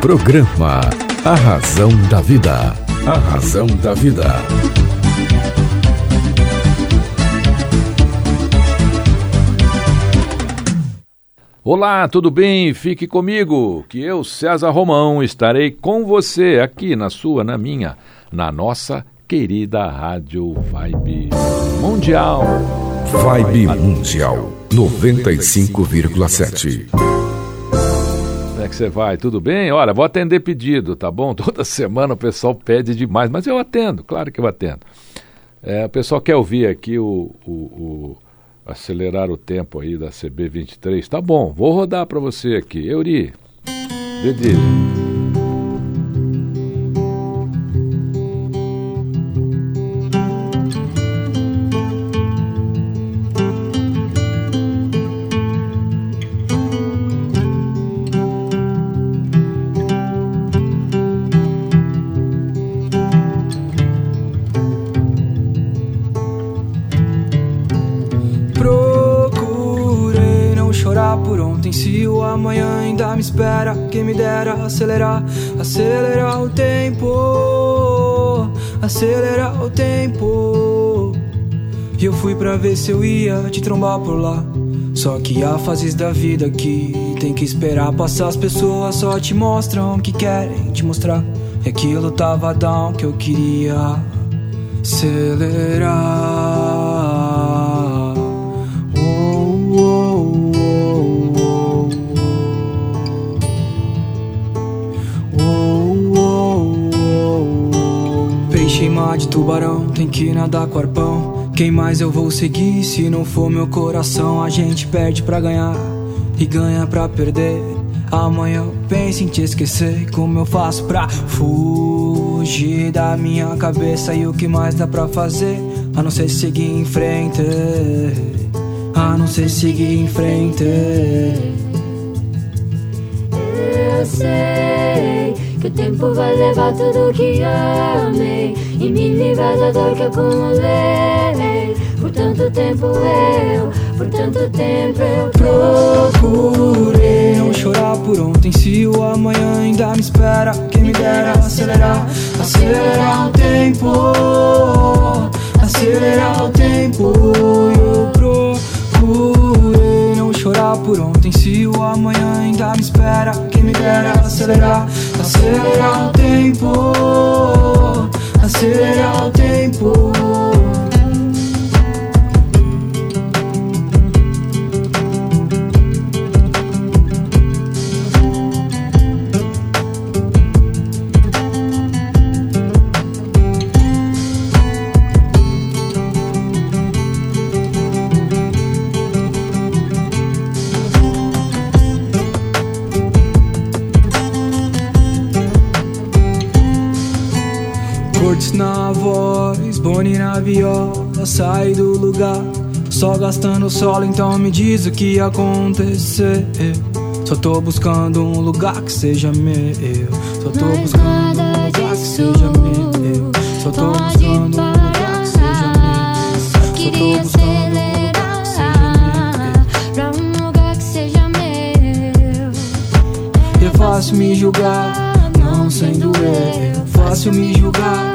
Programa A Razão da Vida. A Razão da Vida. Olá, tudo bem? Fique comigo, que eu, César Romão, estarei com você aqui na sua, na minha, na nossa querida Rádio Vibe Mundial. Vibe Mundial 95,7. É que você vai? Tudo bem? Olha, vou atender pedido, tá bom? Toda semana o pessoal pede demais, mas eu atendo, claro que eu atendo. É, o pessoal quer ouvir aqui o, o, o acelerar o tempo aí da CB23. Tá bom, vou rodar para você aqui. Euri, dedilho. Quem me dera acelerar, acelerar o tempo, acelerar o tempo. E eu fui pra ver se eu ia te trombar por lá. Só que há fases da vida que tem que esperar passar. As pessoas só te mostram que querem te mostrar. E aquilo tava down que eu queria acelerar. De tubarão, tem que nadar com arpão. Quem mais eu vou seguir se não for meu coração? A gente perde pra ganhar e ganha pra perder. Amanhã eu penso em te esquecer. Como eu faço pra fugir da minha cabeça? E o que mais dá pra fazer? A não ser seguir em frente. A não ser seguir em frente. Eu sei que o tempo vai levar tudo que amei e me livrar da dor que acumulei. Por tanto tempo eu, por tanto tempo eu procurei não chorar por ontem. Se o amanhã ainda me espera, quem me dera acelerar, acelerar o tempo, acelerar o tempo. Eu procurei não chorar por ontem. Se o amanhã ainda me espera, quem me dera acelerar, acelerar o tempo. Acelerar o tempo viola, sai do lugar. Só gastando solo, então me diz o que ia acontecer. Só tô buscando um lugar que seja meu. Só tô buscando um lugar que seja meu. Só tô buscando um lugar que seja meu. Só tô buscando um lugar que seja meu. um lugar que seja meu. É fácil me julgar, não sendo eu. Fácil me julgar,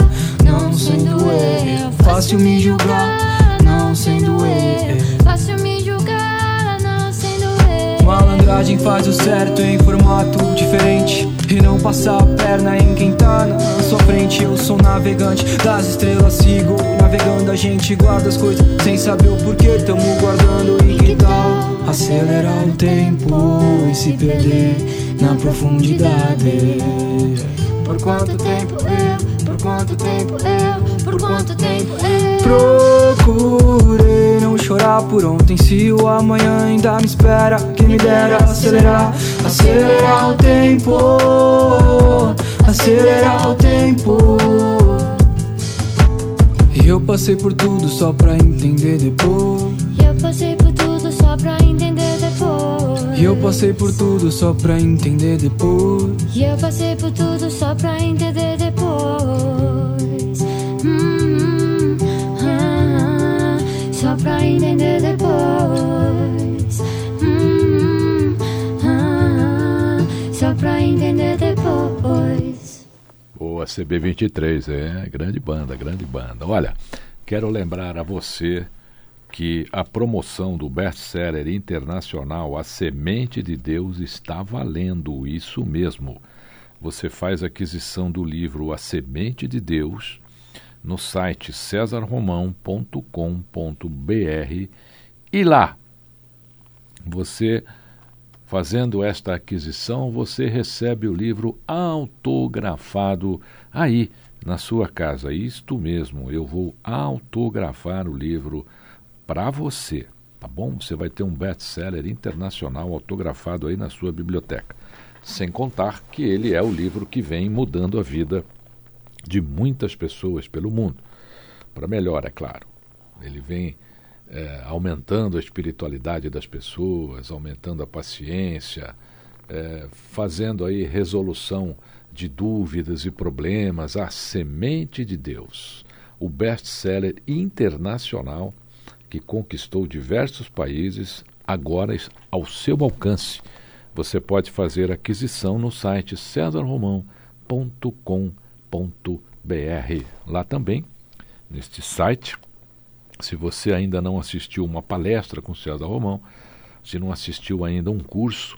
não sendo eu. Fácil me julgar, não sendo eu. Fácil me julgar, não sendo eu. Malandragem faz o certo em formato diferente. E não passar a perna em quem tá na sua frente. Eu sou navegante das estrelas, sigo navegando. A gente guarda as coisas sem saber o porquê. Tamo guardando e que tal acelerar o tempo e se perder na profundidade? Por quanto tempo eu, quanto tempo eu por quanto tempo eu. Procurei não chorar por ontem Se o amanhã ainda me espera Quem me dera acelerar, acelerar o tempo Acelerar o tempo. E eu passei por tudo só pra entender depois. Eu passei por tudo só pra entender depois. E eu passei por tudo só pra entender depois. E eu passei por tudo só pra entender Boa, CB23, é, grande banda, grande banda. Olha, quero lembrar a você que a promoção do best-seller internacional A Semente de Deus está valendo, isso mesmo. Você faz aquisição do livro A Semente de Deus no site cesarromão.com.br e lá você fazendo esta aquisição, você recebe o livro autografado aí na sua casa. Isto mesmo, eu vou autografar o livro para você, tá bom? Você vai ter um best-seller internacional autografado aí na sua biblioteca. Sem contar que ele é o livro que vem mudando a vida de muitas pessoas pelo mundo. Para melhor, é claro. Ele vem é, aumentando a espiritualidade das pessoas, aumentando a paciência, é, fazendo aí resolução de dúvidas e problemas, a semente de Deus, o best-seller internacional que conquistou diversos países, agora ao seu alcance. Você pode fazer aquisição no site cesarromão.com.br. Lá também, neste site, se você ainda não assistiu uma palestra com César Romão, se não assistiu ainda um curso,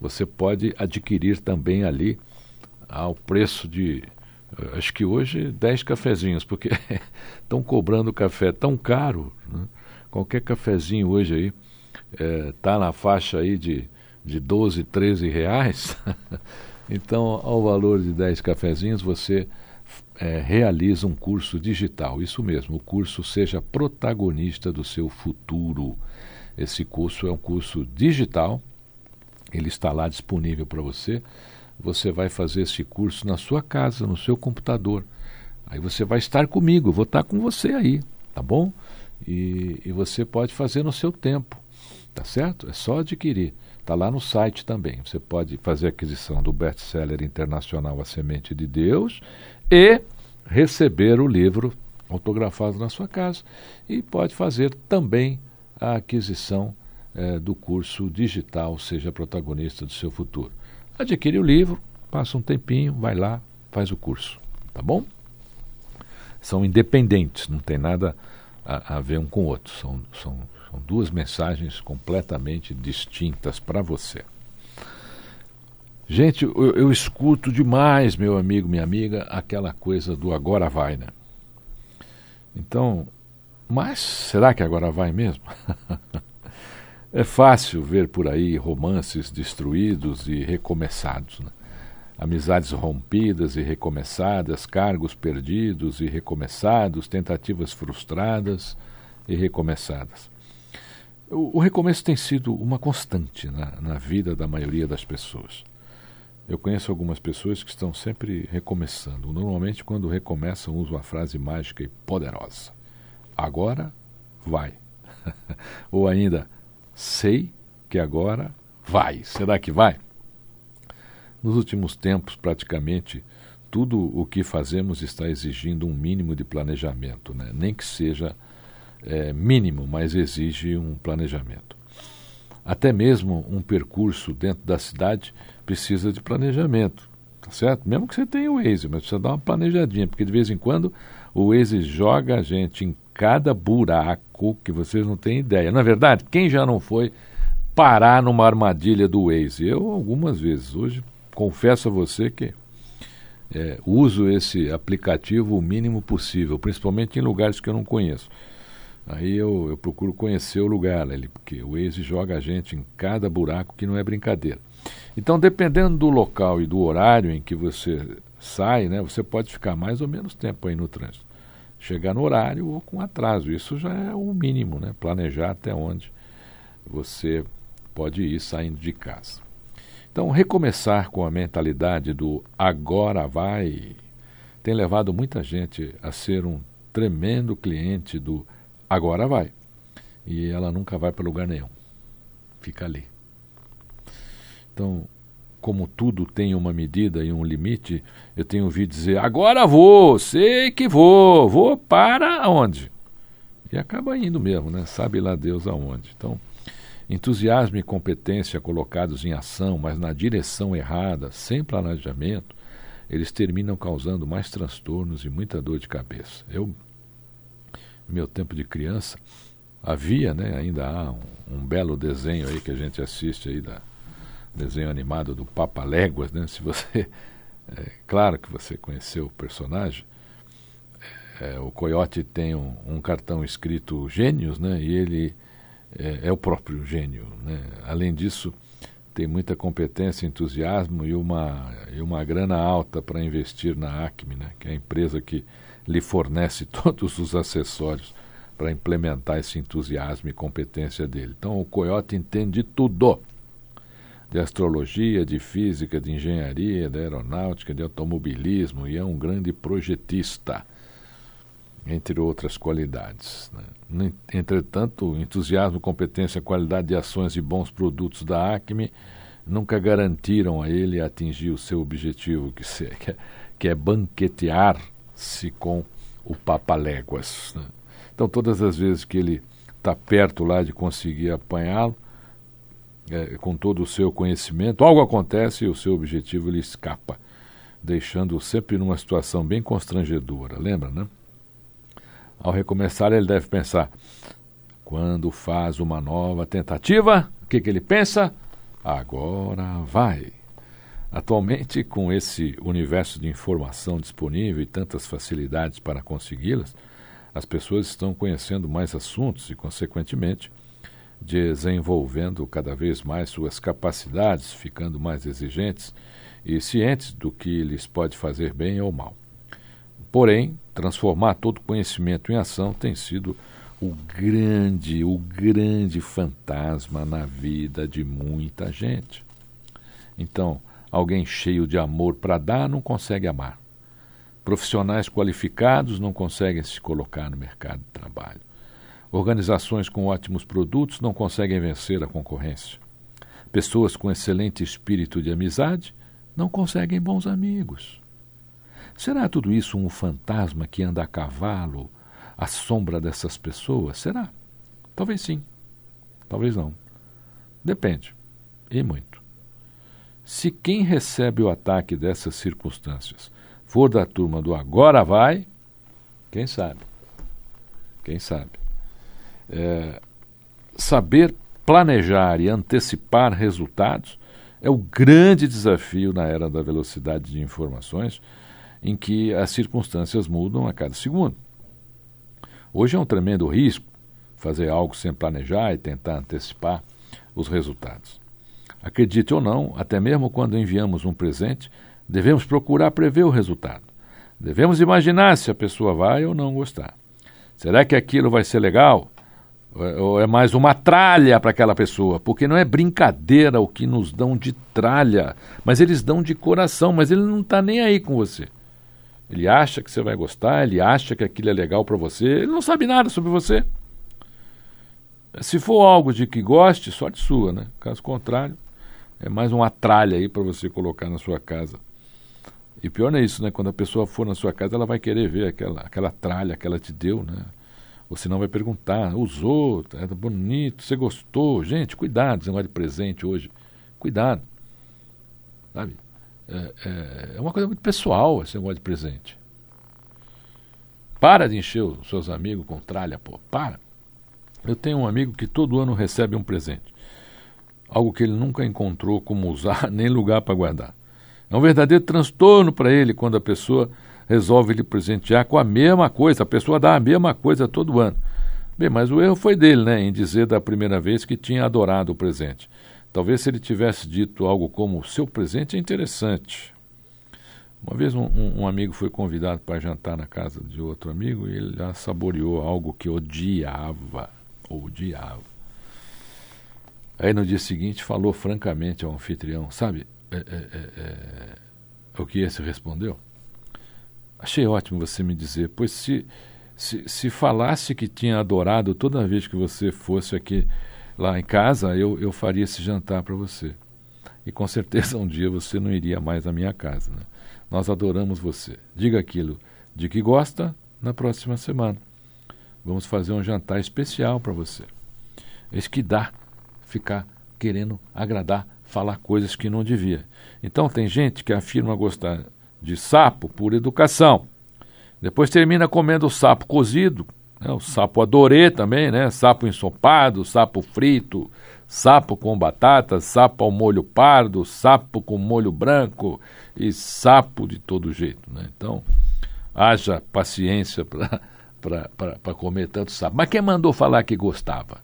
você pode adquirir também ali ao preço de eh, acho que hoje 10 cafezinhos, porque estão cobrando café tão caro. Né? Qualquer cafezinho hoje aí está eh, é, na faixa aí de, de 12, 13 reais. então, ao valor de 10 cafezinhos, você é, realiza um curso digital. Isso mesmo, o curso Seja Protagonista do Seu Futuro. Esse curso é um curso digital, ele está lá disponível para você. Você vai fazer esse curso na sua casa, no seu computador. Aí você vai estar comigo, vou estar com você aí, tá bom? E, e você pode fazer no seu tempo, tá certo? É só adquirir. Está lá no site também. Você pode fazer aquisição do best-seller internacional A Semente de Deus e receber o livro autografado na sua casa. E pode fazer também a aquisição eh, do curso digital Seja Protagonista do Seu Futuro. Adquire o livro, passa um tempinho, vai lá, faz o curso. Tá bom? São independentes, não tem nada a, a ver um com o outro. São, são, são duas mensagens completamente distintas para você. Gente, eu, eu, escuto demais, meu amigo, minha amiga, aquela coisa do agora vai, né? Então, mas será que agora vai mesmo? é fácil ver por aí romances destruídos e recomeçados, né? amizades rompidas e recomeçadas, cargos perdidos e recomeçados, tentativas frustradas e recomeçadas. O, o recomeço tem sido uma constante na, na vida da maioria das pessoas. Eu conheço algumas pessoas que estão sempre recomeçando. Normalmente, quando recomeçam, usam a frase mágica e poderosa: Agora vai. Ou ainda, sei que agora vai. Será que vai? Nos últimos tempos, praticamente, tudo o que fazemos está exigindo um mínimo de planejamento, né? nem que seja é, mínimo, mas exige um planejamento. Até mesmo um percurso dentro da cidade precisa de planejamento, tá certo? Mesmo que você tenha o Waze, mas precisa dar uma planejadinha, porque de vez em quando o Waze joga a gente em cada buraco que vocês não têm ideia. Na é verdade, quem já não foi parar numa armadilha do Waze? Eu algumas vezes. Hoje confesso a você que é, uso esse aplicativo o mínimo possível, principalmente em lugares que eu não conheço. Aí eu, eu procuro conhecer o lugar, ele, porque o Waze joga a gente em cada buraco que não é brincadeira. Então, dependendo do local e do horário em que você sai, né, você pode ficar mais ou menos tempo aí no trânsito. Chegar no horário ou com atraso. Isso já é o mínimo, né? Planejar até onde você pode ir saindo de casa. Então, recomeçar com a mentalidade do agora vai tem levado muita gente a ser um tremendo cliente do agora vai. E ela nunca vai para lugar nenhum. Fica ali. Então, como tudo tem uma medida e um limite, eu tenho ouvido dizer: agora vou, sei que vou, vou para onde? E acaba indo mesmo, né? Sabe lá Deus aonde. Então, Entusiasmo e competência colocados em ação, mas na direção errada, sem planejamento, eles terminam causando mais transtornos e muita dor de cabeça. Eu, no meu tempo de criança, havia, né, ainda há um, um, belo desenho aí que a gente assiste aí da desenho animado do Papa Léguas, né? Se você é, claro que você conheceu o personagem. É, o Coyote tem um, um, cartão escrito Gênios, né? E ele é, é o próprio gênio, né? Além disso, tem muita competência, entusiasmo e uma, e uma grana alta para investir na Acme, né? Que é a empresa que lhe fornece todos os acessórios para implementar esse entusiasmo e competência dele. Então o Coyote entende tudo. De astrologia, de física, de engenharia, de aeronáutica, de automobilismo e é um grande projetista, entre outras qualidades. Né? Entretanto, entusiasmo, competência, qualidade de ações e bons produtos da Acme nunca garantiram a ele atingir o seu objetivo, que, se, que, é, que é banquetear-se com o Papaléguas. Né? Então, todas as vezes que ele está perto lá de conseguir apanhá-lo, é, com todo o seu conhecimento, algo acontece e o seu objetivo ele escapa, deixando-o sempre numa situação bem constrangedora. Lembra, né? Ao recomeçar, ele deve pensar: quando faz uma nova tentativa, o que, que ele pensa? Agora vai. Atualmente, com esse universo de informação disponível e tantas facilidades para consegui-las, as pessoas estão conhecendo mais assuntos e, consequentemente, desenvolvendo cada vez mais suas capacidades, ficando mais exigentes e cientes do que lhes pode fazer bem ou mal. Porém, transformar todo conhecimento em ação tem sido o grande, o grande fantasma na vida de muita gente. Então, alguém cheio de amor para dar não consegue amar. Profissionais qualificados não conseguem se colocar no mercado de trabalho. Organizações com ótimos produtos não conseguem vencer a concorrência. Pessoas com excelente espírito de amizade não conseguem bons amigos. Será tudo isso um fantasma que anda a cavalo à sombra dessas pessoas? Será? Talvez sim. Talvez não. Depende. E muito. Se quem recebe o ataque dessas circunstâncias for da turma do agora vai, quem sabe? Quem sabe? É, saber planejar e antecipar resultados é o grande desafio na era da velocidade de informações, em que as circunstâncias mudam a cada segundo. Hoje é um tremendo risco fazer algo sem planejar e tentar antecipar os resultados. Acredite ou não, até mesmo quando enviamos um presente, Devemos procurar prever o resultado. Devemos imaginar se a pessoa vai ou não gostar. Será que aquilo vai ser legal? Ou é mais uma tralha para aquela pessoa? Porque não é brincadeira o que nos dão de tralha, mas eles dão de coração, mas ele não está nem aí com você. Ele acha que você vai gostar, ele acha que aquilo é legal para você, ele não sabe nada sobre você. Se for algo de que goste, sorte sua, né? Caso contrário, é mais uma tralha aí para você colocar na sua casa. E pior não é isso, né? Quando a pessoa for na sua casa, ela vai querer ver aquela, aquela tralha que ela te deu, né? Ou senão vai perguntar, usou, é bonito, você gostou. Gente, cuidado, esse negócio de presente hoje. Cuidado. Sabe? É, é, é uma coisa muito pessoal esse negócio de presente. Para de encher os seus amigos com tralha, pô. Para. Eu tenho um amigo que todo ano recebe um presente. Algo que ele nunca encontrou como usar, nem lugar para guardar. É um verdadeiro transtorno para ele quando a pessoa resolve lhe presentear com a mesma coisa. A pessoa dá a mesma coisa todo ano. Bem, mas o erro foi dele, né, em dizer da primeira vez que tinha adorado o presente. Talvez se ele tivesse dito algo como: seu presente é interessante. Uma vez um, um amigo foi convidado para jantar na casa de outro amigo e ele já saboreou algo que odiava. Odiava. Aí no dia seguinte falou francamente ao anfitrião: sabe, é, é, é, é, o que esse respondeu? Achei ótimo você me dizer, pois se, se, se falasse que tinha adorado toda vez que você fosse aqui lá em casa, eu, eu faria esse jantar para você. E com certeza um dia você não iria mais à minha casa. Né? Nós adoramos você. Diga aquilo de que gosta na próxima semana. Vamos fazer um jantar especial para você. É isso que dá ficar querendo agradar falar coisas que não devia. Então tem gente que afirma gostar de sapo por educação. Depois termina comendo o sapo cozido, né, o sapo adorê também, né, sapo ensopado, sapo frito, sapo com batata, sapo ao molho pardo, sapo com molho branco e sapo de todo jeito. Né? Então, haja paciência para comer tanto sapo. Mas quem mandou falar que gostava?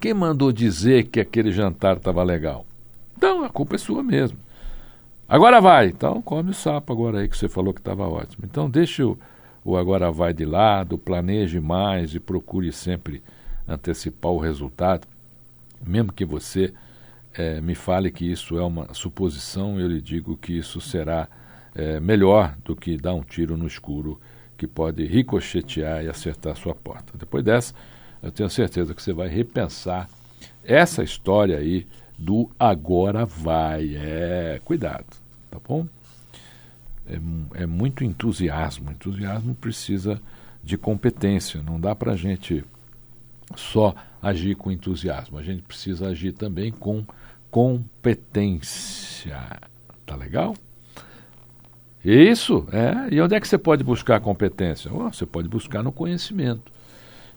Quem mandou dizer que aquele jantar estava legal? Então, a culpa é sua mesmo. Agora vai. Então, come o sapo agora aí que você falou que estava ótimo. Então, deixe o, o agora vai de lado, planeje mais e procure sempre antecipar o resultado. Mesmo que você é, me fale que isso é uma suposição, eu lhe digo que isso será é, melhor do que dar um tiro no escuro que pode ricochetear e acertar sua porta. Depois dessa, eu tenho certeza que você vai repensar essa história aí do agora vai. É, cuidado, tá bom? É, é muito entusiasmo. Entusiasmo precisa de competência. Não dá para a gente só agir com entusiasmo. A gente precisa agir também com competência. Tá legal? Isso, é. E onde é que você pode buscar competência? Oh, você pode buscar no conhecimento.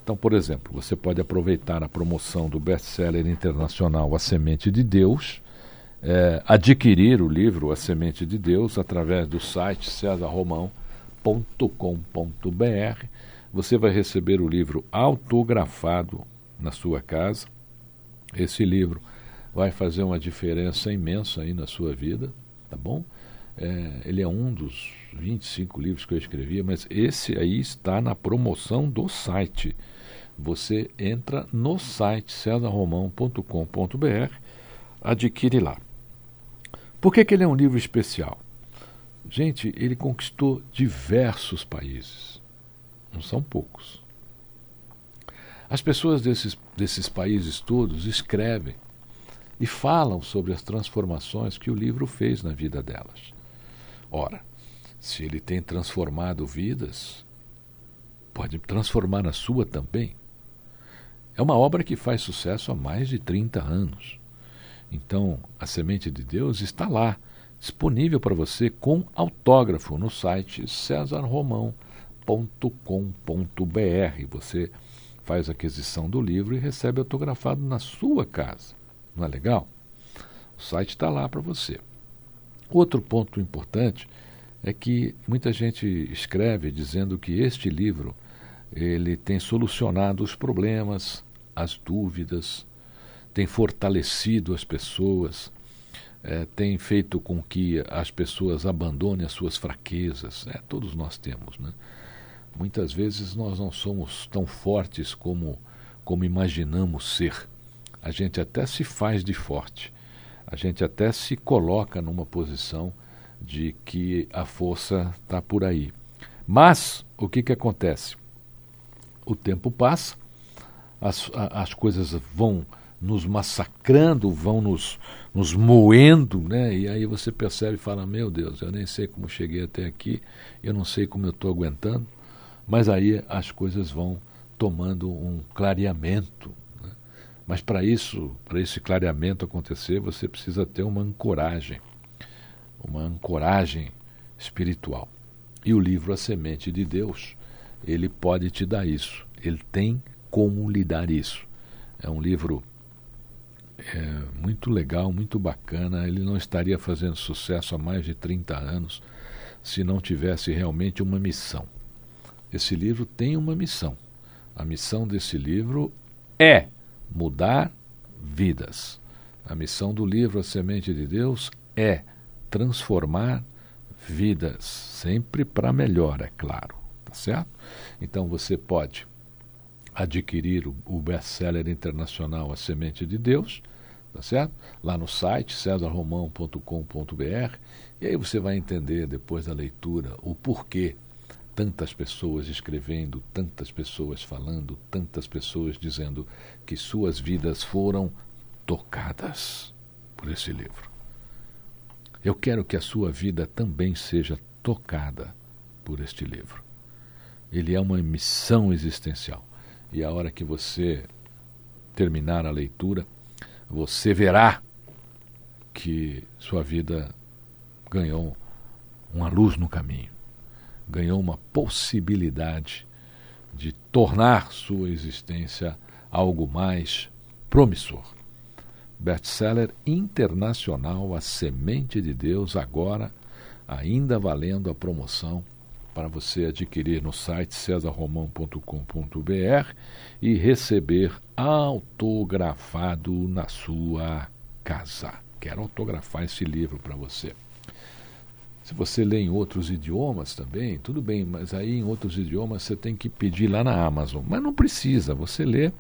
Então, por exemplo, você pode aproveitar a promoção do best-seller internacional A Semente de Deus, é, adquirir o livro A Semente de Deus através do site cesarromão.com.br. Você vai receber o livro autografado na sua casa. Esse livro vai fazer uma diferença imensa aí na sua vida, tá bom? É, ele é um dos 25 livros que eu escrevi, mas esse aí está na promoção do site. Você entra no site cesarromão.com.br, adquire lá. Por que, que ele é um livro especial? Gente, ele conquistou diversos países. Não são poucos. As pessoas desses, desses países todos escrevem e falam sobre as transformações que o livro fez na vida delas. Ora, se ele tem transformado vidas, pode transformar a sua também. É uma obra que faz sucesso há mais de 30 anos. Então, a Semente de Deus está lá, disponível para você com autógrafo no site cesarromão.com.br. Você faz a aquisição do livro e recebe autografado na sua casa. Não é legal? O site está lá para você. Outro ponto importante é que muita gente escreve dizendo que este livro ele tem solucionado os problemas, as dúvidas, tem fortalecido as pessoas, é, tem feito com que as pessoas abandonem as suas fraquezas. É, todos nós temos. Né? Muitas vezes nós não somos tão fortes como, como imaginamos ser. A gente até se faz de forte, a gente até se coloca numa posição de que a força está por aí. Mas o que, que acontece? O tempo passa, as, as coisas vão nos massacrando, vão nos, nos moendo, né? E aí você percebe e fala: Meu Deus, eu nem sei como cheguei até aqui, eu não sei como eu estou aguentando. Mas aí as coisas vão tomando um clareamento, mas para isso, para esse clareamento acontecer, você precisa ter uma ancoragem, uma ancoragem espiritual. E o livro A Semente de Deus, ele pode te dar isso. Ele tem como lhe dar isso. É um livro é, muito legal, muito bacana. Ele não estaria fazendo sucesso há mais de 30 anos se não tivesse realmente uma missão. Esse livro tem uma missão. A missão desse livro é mudar vidas. A missão do livro A Semente de Deus é transformar vidas, sempre para melhor, é claro, tá certo? Então você pode adquirir o, o best-seller internacional A Semente de Deus, tá certo? Lá no site cesarromão.com.br e aí você vai entender depois da leitura o porquê tantas pessoas escrevendo, tantas pessoas falando, tantas pessoas dizendo que suas vidas foram tocadas por esse livro. Eu quero que a sua vida também seja tocada por este livro. Ele é uma missão existencial. E a hora que você terminar a leitura, você verá que sua vida ganhou uma luz no caminho, ganhou uma possibilidade de tornar sua existência algo mais promissor. Best-seller internacional A Semente de Deus, agora ainda valendo a promoção para você adquirir no site cesarromão.com.br e receber autografado na sua casa. Quero autografar esse livro para você. Se você lê em outros idiomas também, tudo bem, mas aí em outros idiomas você tem que pedir lá na Amazon. Mas não precisa, você lê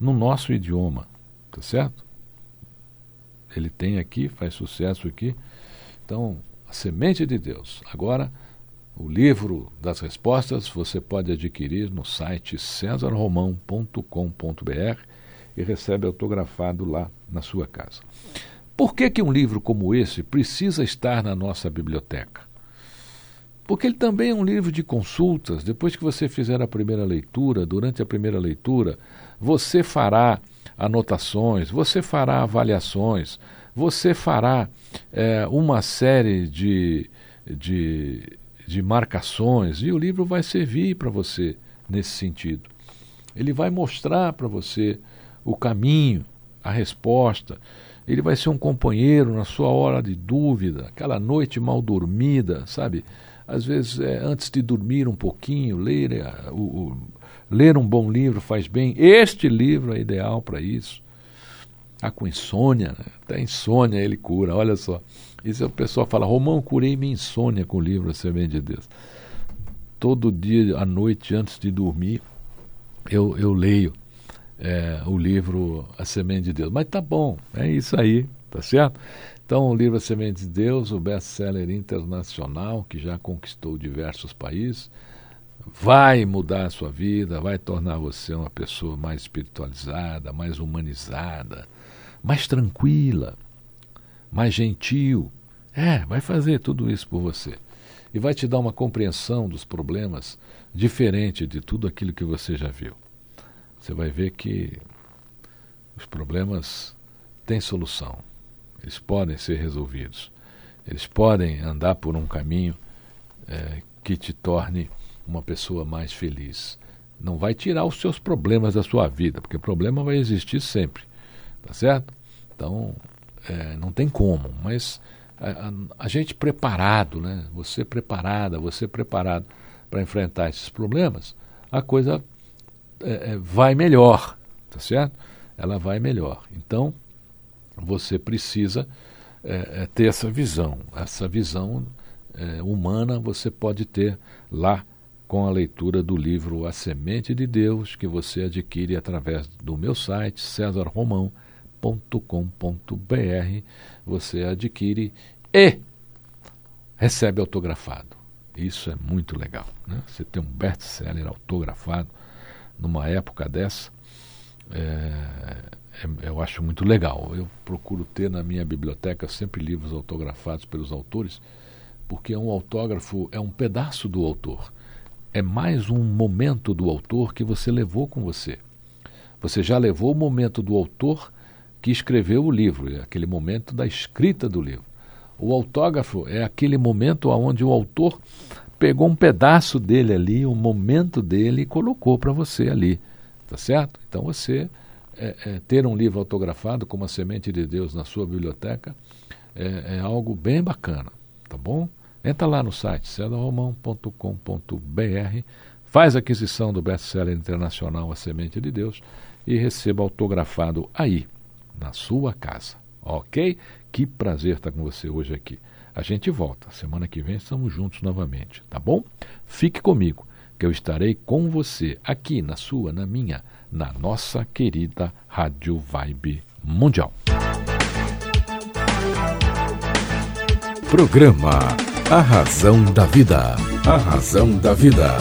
no nosso idioma, tá certo? Ele tem aqui, faz sucesso aqui. Então, a semente de Deus. Agora, o livro das respostas você pode adquirir no site cesarromão.com.br e recebe autografado lá na sua casa. Por que, que um livro como esse precisa estar na nossa biblioteca? Porque ele também é um livro de consultas. Depois que você fizer a primeira leitura, durante a primeira leitura, você fará anotações, você fará avaliações, você fará é, uma série de, de, de marcações e o livro vai servir para você nesse sentido. Ele vai mostrar para você o caminho, a resposta. Ele vai ser um companheiro na sua hora de dúvida, aquela noite mal dormida, sabe? Às vezes, é, antes de dormir um pouquinho, ler, é, o, o, ler um bom livro faz bem. Este livro é ideal para isso. Está com insônia, né? até insônia ele cura, olha só. Isso o pessoal fala, Romão, curei minha insônia com o livro A Semente de Deus. Todo dia, à noite, antes de dormir, eu, eu leio é, o livro A Semente de Deus. Mas tá bom, é isso aí, tá certo? Então, o livro A Semente de Deus, o best-seller internacional, que já conquistou diversos países, vai mudar a sua vida, vai tornar você uma pessoa mais espiritualizada, mais humanizada, mais tranquila, mais gentil. É, vai fazer tudo isso por você. E vai te dar uma compreensão dos problemas diferente de tudo aquilo que você já viu você vai ver que os problemas têm solução. Eles podem ser resolvidos. Eles podem andar por um caminho é, que te torne uma pessoa mais feliz. Não vai tirar os seus problemas da sua vida, porque problema vai existir sempre. Tá certo? Então, é, não tem como, mas a, a, a, gente preparado, né? Você preparada, você preparado para enfrentar esses problemas, a coisa é, é, vai melhor, tá certo? Ela vai melhor. Então, você precisa é, é ter essa visão. Essa visão é, humana você pode ter lá com a leitura do livro A Semente de Deus, que você adquire através do meu site, cesarromão.com.br. Você adquire e recebe autografado. Isso é muito legal. Né? Você tem um best-seller autografado numa época dessa, é, é, eu acho muito legal. Eu procuro ter na minha biblioteca sempre livros autografados pelos autores, porque um autógrafo é um pedaço do autor. É mais um momento do autor que você levou com você. Você já levou o momento do autor que escreveu o livro, é aquele momento da escrita do livro. O autógrafo é aquele momento onde o autor pegou um pedaço dele ali, um momento dele e colocou para você ali, tá certo? Então você é, é, ter um livro autografado como a Semente de Deus na sua biblioteca é, é algo bem bacana, tá bom? Entra lá no site cedarromão.com.br, faz a aquisição do best-seller internacional A Semente de Deus e receba autografado aí, na sua casa, ok? Que prazer estar com você hoje aqui. A gente volta. Semana que vem estamos juntos novamente, tá bom? Fique comigo, que eu estarei com você aqui na sua, na minha, na nossa querida Rádio Vibe Mundial. Programa A Razão da Vida. A Razão da Vida.